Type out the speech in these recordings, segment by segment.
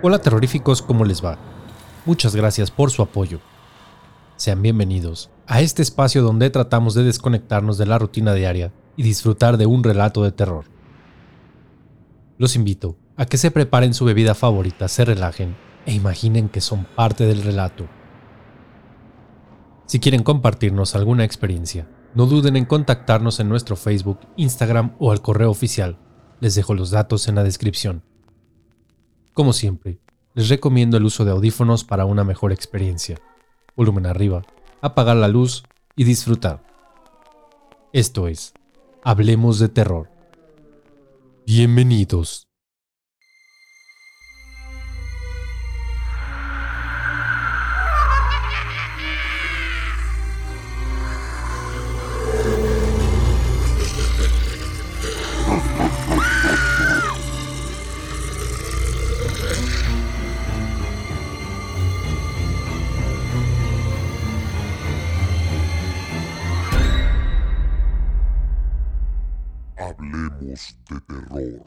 Hola terroríficos, ¿cómo les va? Muchas gracias por su apoyo. Sean bienvenidos a este espacio donde tratamos de desconectarnos de la rutina diaria y disfrutar de un relato de terror. Los invito a que se preparen su bebida favorita, se relajen e imaginen que son parte del relato. Si quieren compartirnos alguna experiencia, no duden en contactarnos en nuestro Facebook, Instagram o al correo oficial. Les dejo los datos en la descripción. Como siempre, les recomiendo el uso de audífonos para una mejor experiencia. Volumen arriba, apagar la luz y disfrutar. Esto es, Hablemos de Terror. Bienvenidos. De terror.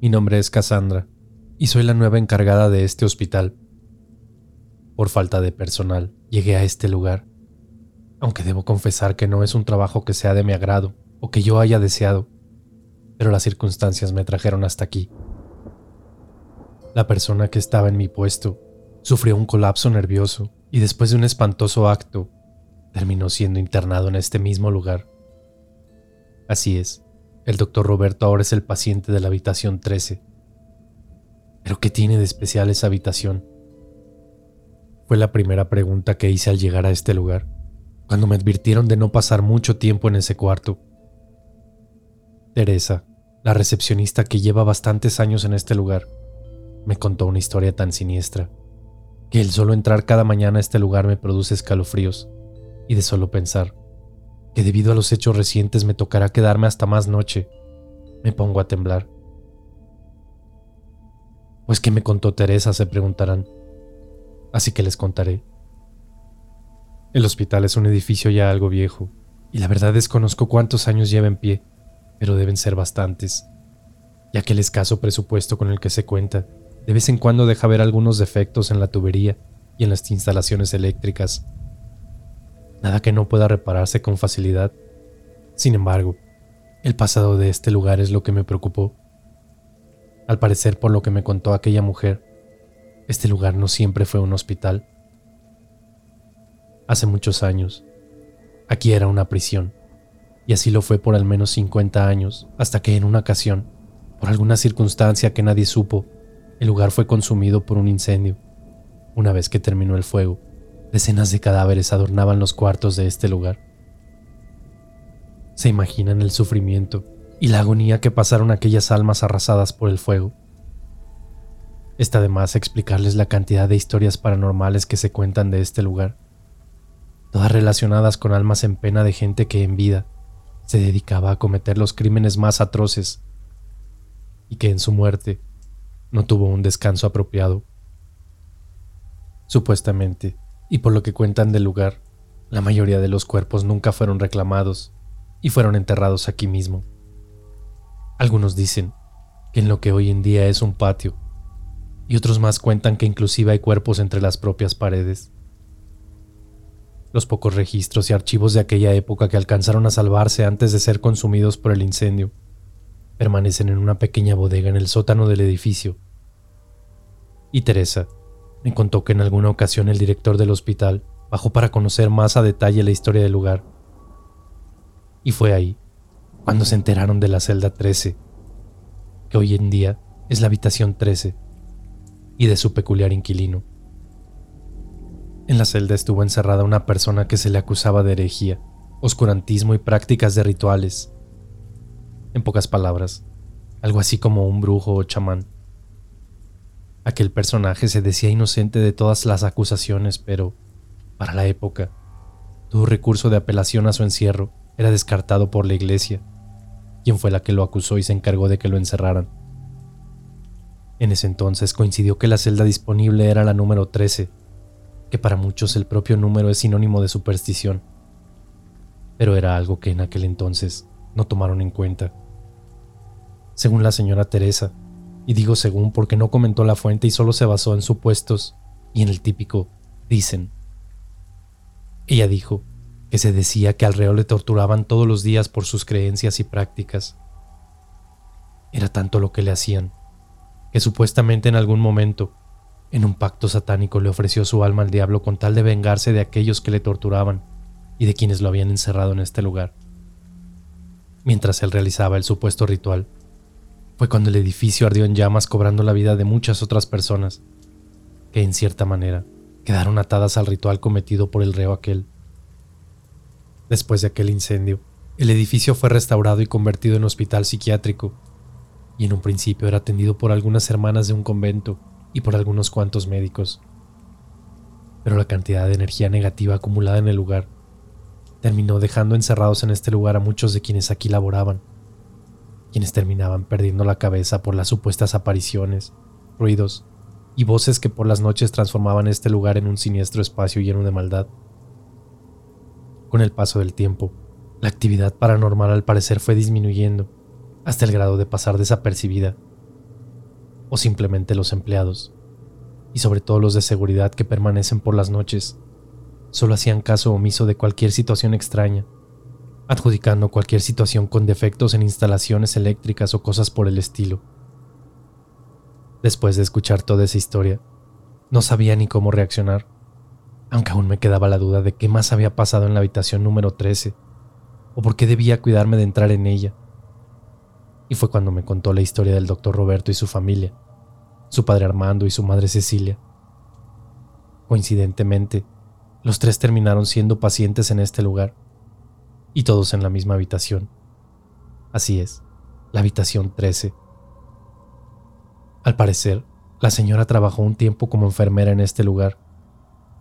Mi nombre es Cassandra y soy la nueva encargada de este hospital. Por falta de personal, llegué a este lugar, aunque debo confesar que no es un trabajo que sea de mi agrado o que yo haya deseado, pero las circunstancias me trajeron hasta aquí. La persona que estaba en mi puesto sufrió un colapso nervioso y después de un espantoso acto, terminó siendo internado en este mismo lugar. Así es, el doctor Roberto ahora es el paciente de la habitación 13. ¿Pero qué tiene de especial esa habitación? Fue la primera pregunta que hice al llegar a este lugar, cuando me advirtieron de no pasar mucho tiempo en ese cuarto. Teresa, la recepcionista que lleva bastantes años en este lugar, me contó una historia tan siniestra que el solo entrar cada mañana a este lugar me produce escalofríos, y de solo pensar que debido a los hechos recientes me tocará quedarme hasta más noche, me pongo a temblar. Pues qué me contó Teresa, se preguntarán. Así que les contaré. El hospital es un edificio ya algo viejo, y la verdad desconozco cuántos años lleva en pie, pero deben ser bastantes, ya que el escaso presupuesto con el que se cuenta de vez en cuando deja ver algunos defectos en la tubería y en las instalaciones eléctricas. Nada que no pueda repararse con facilidad. Sin embargo, el pasado de este lugar es lo que me preocupó. Al parecer, por lo que me contó aquella mujer, este lugar no siempre fue un hospital. Hace muchos años, aquí era una prisión, y así lo fue por al menos 50 años, hasta que en una ocasión, por alguna circunstancia que nadie supo, el lugar fue consumido por un incendio. Una vez que terminó el fuego, decenas de cadáveres adornaban los cuartos de este lugar. Se imaginan el sufrimiento y la agonía que pasaron aquellas almas arrasadas por el fuego. Está de más explicarles la cantidad de historias paranormales que se cuentan de este lugar, todas relacionadas con almas en pena de gente que en vida se dedicaba a cometer los crímenes más atroces y que en su muerte no tuvo un descanso apropiado. Supuestamente, y por lo que cuentan del lugar, la mayoría de los cuerpos nunca fueron reclamados y fueron enterrados aquí mismo. Algunos dicen que en lo que hoy en día es un patio, y otros más cuentan que inclusive hay cuerpos entre las propias paredes. Los pocos registros y archivos de aquella época que alcanzaron a salvarse antes de ser consumidos por el incendio permanecen en una pequeña bodega en el sótano del edificio. Y Teresa me contó que en alguna ocasión el director del hospital bajó para conocer más a detalle la historia del lugar. Y fue ahí cuando se enteraron de la celda 13, que hoy en día es la habitación 13, y de su peculiar inquilino. En la celda estuvo encerrada una persona que se le acusaba de herejía, oscurantismo y prácticas de rituales. En pocas palabras, algo así como un brujo o chamán. Aquel personaje se decía inocente de todas las acusaciones, pero, para la época, todo recurso de apelación a su encierro era descartado por la iglesia, quien fue la que lo acusó y se encargó de que lo encerraran. En ese entonces coincidió que la celda disponible era la número 13, que para muchos el propio número es sinónimo de superstición, pero era algo que en aquel entonces no tomaron en cuenta. Según la señora Teresa, y digo según porque no comentó la fuente y solo se basó en supuestos y en el típico dicen. Ella dijo que se decía que al reo le torturaban todos los días por sus creencias y prácticas. Era tanto lo que le hacían, que supuestamente en algún momento, en un pacto satánico, le ofreció su alma al diablo con tal de vengarse de aquellos que le torturaban y de quienes lo habían encerrado en este lugar. Mientras él realizaba el supuesto ritual, fue cuando el edificio ardió en llamas cobrando la vida de muchas otras personas, que en cierta manera quedaron atadas al ritual cometido por el reo aquel. Después de aquel incendio, el edificio fue restaurado y convertido en hospital psiquiátrico, y en un principio era atendido por algunas hermanas de un convento y por algunos cuantos médicos. Pero la cantidad de energía negativa acumulada en el lugar terminó dejando encerrados en este lugar a muchos de quienes aquí laboraban quienes terminaban perdiendo la cabeza por las supuestas apariciones, ruidos y voces que por las noches transformaban este lugar en un siniestro espacio lleno de maldad. Con el paso del tiempo, la actividad paranormal al parecer fue disminuyendo hasta el grado de pasar desapercibida, o simplemente los empleados, y sobre todo los de seguridad que permanecen por las noches, solo hacían caso omiso de cualquier situación extraña adjudicando cualquier situación con defectos en instalaciones eléctricas o cosas por el estilo. Después de escuchar toda esa historia, no sabía ni cómo reaccionar, aunque aún me quedaba la duda de qué más había pasado en la habitación número 13 o por qué debía cuidarme de entrar en ella. Y fue cuando me contó la historia del doctor Roberto y su familia, su padre Armando y su madre Cecilia. Coincidentemente, los tres terminaron siendo pacientes en este lugar y todos en la misma habitación. Así es, la habitación 13. Al parecer, la señora trabajó un tiempo como enfermera en este lugar,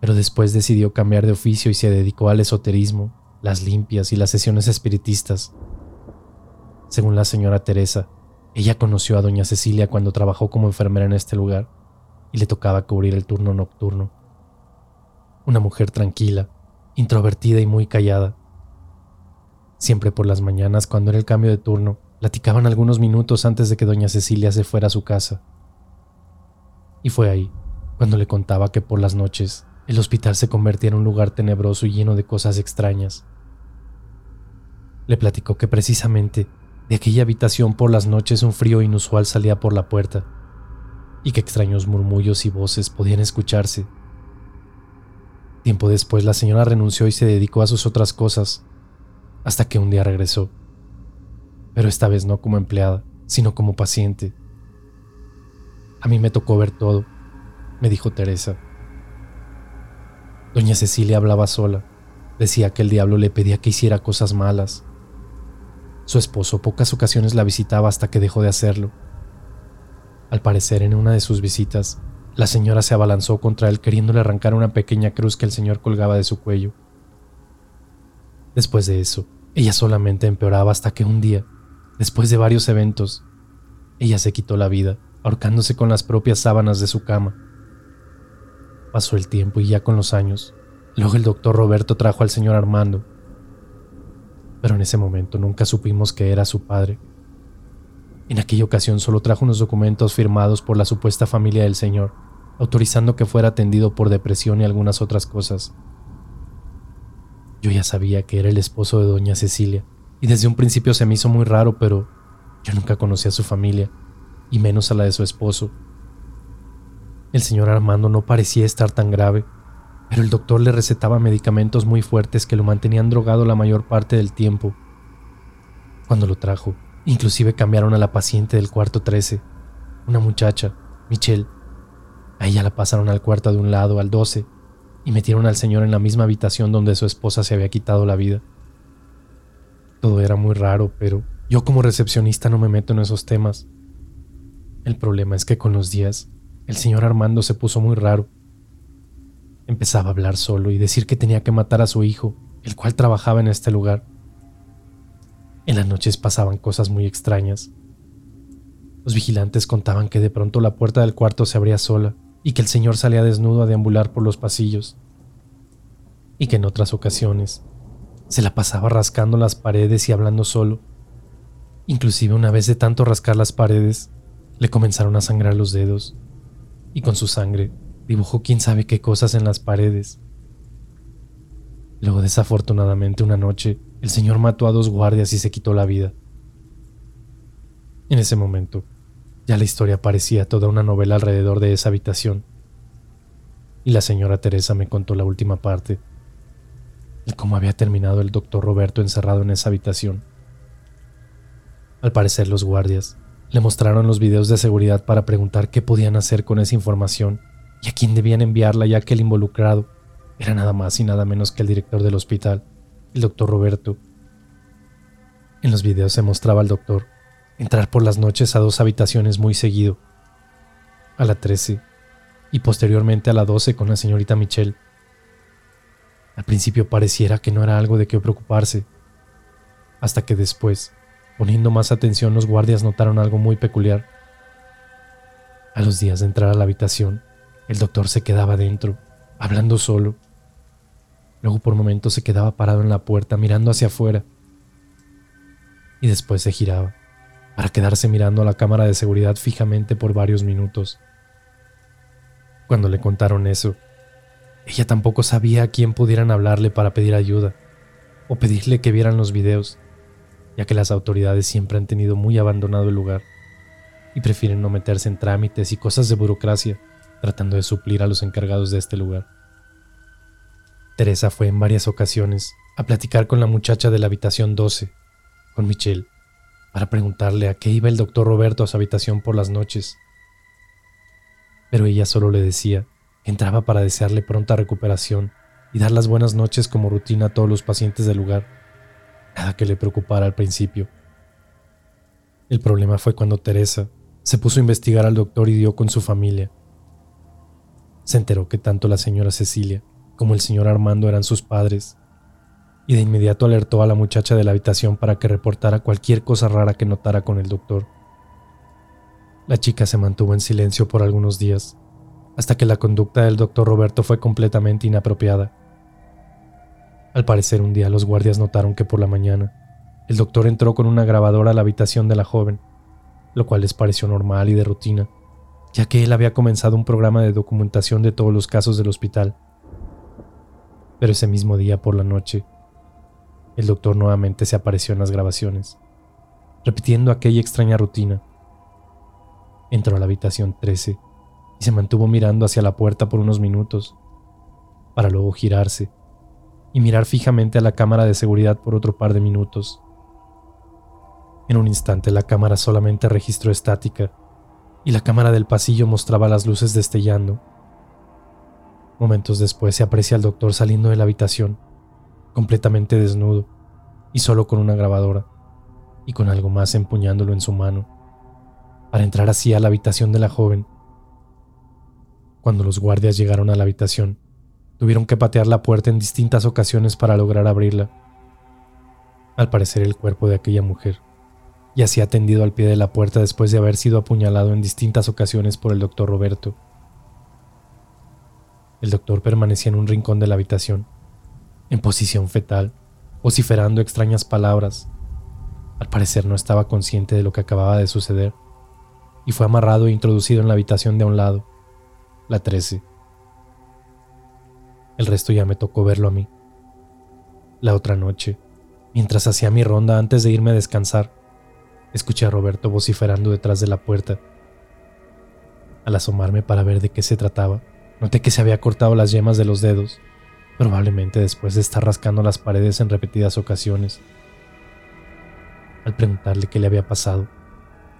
pero después decidió cambiar de oficio y se dedicó al esoterismo, las limpias y las sesiones espiritistas. Según la señora Teresa, ella conoció a doña Cecilia cuando trabajó como enfermera en este lugar y le tocaba cubrir el turno nocturno. Una mujer tranquila, introvertida y muy callada, Siempre por las mañanas, cuando era el cambio de turno, platicaban algunos minutos antes de que doña Cecilia se fuera a su casa. Y fue ahí, cuando le contaba que por las noches el hospital se convertía en un lugar tenebroso y lleno de cosas extrañas. Le platicó que precisamente de aquella habitación por las noches un frío inusual salía por la puerta y que extraños murmullos y voces podían escucharse. Tiempo después la señora renunció y se dedicó a sus otras cosas, hasta que un día regresó. Pero esta vez no como empleada, sino como paciente. A mí me tocó ver todo, me dijo Teresa. Doña Cecilia hablaba sola. Decía que el diablo le pedía que hiciera cosas malas. Su esposo pocas ocasiones la visitaba hasta que dejó de hacerlo. Al parecer, en una de sus visitas, la señora se abalanzó contra él queriéndole arrancar una pequeña cruz que el señor colgaba de su cuello. Después de eso, ella solamente empeoraba hasta que un día, después de varios eventos, ella se quitó la vida, ahorcándose con las propias sábanas de su cama. Pasó el tiempo y ya con los años, luego el doctor Roberto trajo al señor Armando. Pero en ese momento nunca supimos que era su padre. En aquella ocasión solo trajo unos documentos firmados por la supuesta familia del señor, autorizando que fuera atendido por depresión y algunas otras cosas. Yo ya sabía que era el esposo de doña Cecilia, y desde un principio se me hizo muy raro, pero yo nunca conocí a su familia, y menos a la de su esposo. El señor Armando no parecía estar tan grave, pero el doctor le recetaba medicamentos muy fuertes que lo mantenían drogado la mayor parte del tiempo. Cuando lo trajo, inclusive cambiaron a la paciente del cuarto 13, una muchacha, Michelle. A ella la pasaron al cuarto de un lado, al 12, y metieron al señor en la misma habitación donde su esposa se había quitado la vida. Todo era muy raro, pero yo como recepcionista no me meto en esos temas. El problema es que con los días, el señor Armando se puso muy raro. Empezaba a hablar solo y decir que tenía que matar a su hijo, el cual trabajaba en este lugar. En las noches pasaban cosas muy extrañas. Los vigilantes contaban que de pronto la puerta del cuarto se abría sola y que el señor salía desnudo a deambular por los pasillos. Y que en otras ocasiones se la pasaba rascando las paredes y hablando solo. Inclusive una vez de tanto rascar las paredes, le comenzaron a sangrar los dedos y con su sangre dibujó quién sabe qué cosas en las paredes. Luego desafortunadamente una noche, el señor mató a dos guardias y se quitó la vida. En ese momento, ya la historia parecía toda una novela alrededor de esa habitación. Y la señora Teresa me contó la última parte, cómo había terminado el doctor Roberto encerrado en esa habitación. Al parecer los guardias le mostraron los videos de seguridad para preguntar qué podían hacer con esa información y a quién debían enviarla ya que el involucrado era nada más y nada menos que el director del hospital, el doctor Roberto. En los videos se mostraba al doctor entrar por las noches a dos habitaciones muy seguido, a la 13 y posteriormente a la 12 con la señorita Michelle. Al principio pareciera que no era algo de qué preocuparse, hasta que después, poniendo más atención, los guardias notaron algo muy peculiar. A los días de entrar a la habitación, el doctor se quedaba dentro, hablando solo. Luego por momentos se quedaba parado en la puerta mirando hacia afuera y después se giraba para quedarse mirando a la cámara de seguridad fijamente por varios minutos. Cuando le contaron eso, ella tampoco sabía a quién pudieran hablarle para pedir ayuda o pedirle que vieran los videos, ya que las autoridades siempre han tenido muy abandonado el lugar y prefieren no meterse en trámites y cosas de burocracia tratando de suplir a los encargados de este lugar. Teresa fue en varias ocasiones a platicar con la muchacha de la habitación 12, con Michelle, para preguntarle a qué iba el doctor Roberto a su habitación por las noches. Pero ella solo le decía que entraba para desearle pronta recuperación y dar las buenas noches como rutina a todos los pacientes del lugar. Nada que le preocupara al principio. El problema fue cuando Teresa se puso a investigar al doctor y dio con su familia. Se enteró que tanto la señora Cecilia como el señor Armando eran sus padres y de inmediato alertó a la muchacha de la habitación para que reportara cualquier cosa rara que notara con el doctor. La chica se mantuvo en silencio por algunos días, hasta que la conducta del doctor Roberto fue completamente inapropiada. Al parecer un día los guardias notaron que por la mañana el doctor entró con una grabadora a la habitación de la joven, lo cual les pareció normal y de rutina, ya que él había comenzado un programa de documentación de todos los casos del hospital. Pero ese mismo día por la noche, el doctor nuevamente se apareció en las grabaciones, repitiendo aquella extraña rutina. Entró a la habitación 13 y se mantuvo mirando hacia la puerta por unos minutos, para luego girarse y mirar fijamente a la cámara de seguridad por otro par de minutos. En un instante la cámara solamente registró estática y la cámara del pasillo mostraba las luces destellando. Momentos después se aprecia al doctor saliendo de la habitación completamente desnudo y solo con una grabadora y con algo más empuñándolo en su mano, para entrar así a la habitación de la joven. Cuando los guardias llegaron a la habitación, tuvieron que patear la puerta en distintas ocasiones para lograr abrirla. Al parecer el cuerpo de aquella mujer yacía tendido al pie de la puerta después de haber sido apuñalado en distintas ocasiones por el doctor Roberto. El doctor permanecía en un rincón de la habitación, en posición fetal, vociferando extrañas palabras. Al parecer no estaba consciente de lo que acababa de suceder, y fue amarrado e introducido en la habitación de a un lado, la 13. El resto ya me tocó verlo a mí. La otra noche, mientras hacía mi ronda antes de irme a descansar, escuché a Roberto vociferando detrás de la puerta. Al asomarme para ver de qué se trataba, noté que se había cortado las yemas de los dedos probablemente después de estar rascando las paredes en repetidas ocasiones. Al preguntarle qué le había pasado,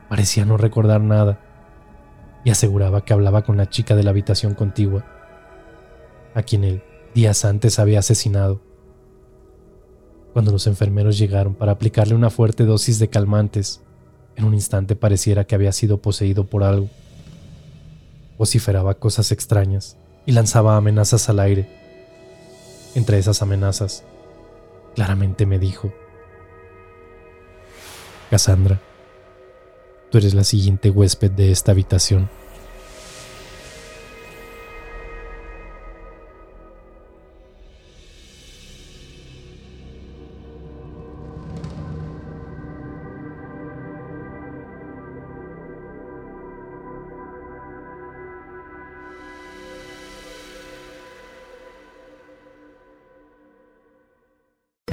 parecía no recordar nada y aseguraba que hablaba con la chica de la habitación contigua, a quien él días antes había asesinado. Cuando los enfermeros llegaron para aplicarle una fuerte dosis de calmantes, en un instante pareciera que había sido poseído por algo. Vociferaba cosas extrañas y lanzaba amenazas al aire. Entre esas amenazas, claramente me dijo, Cassandra, tú eres la siguiente huésped de esta habitación.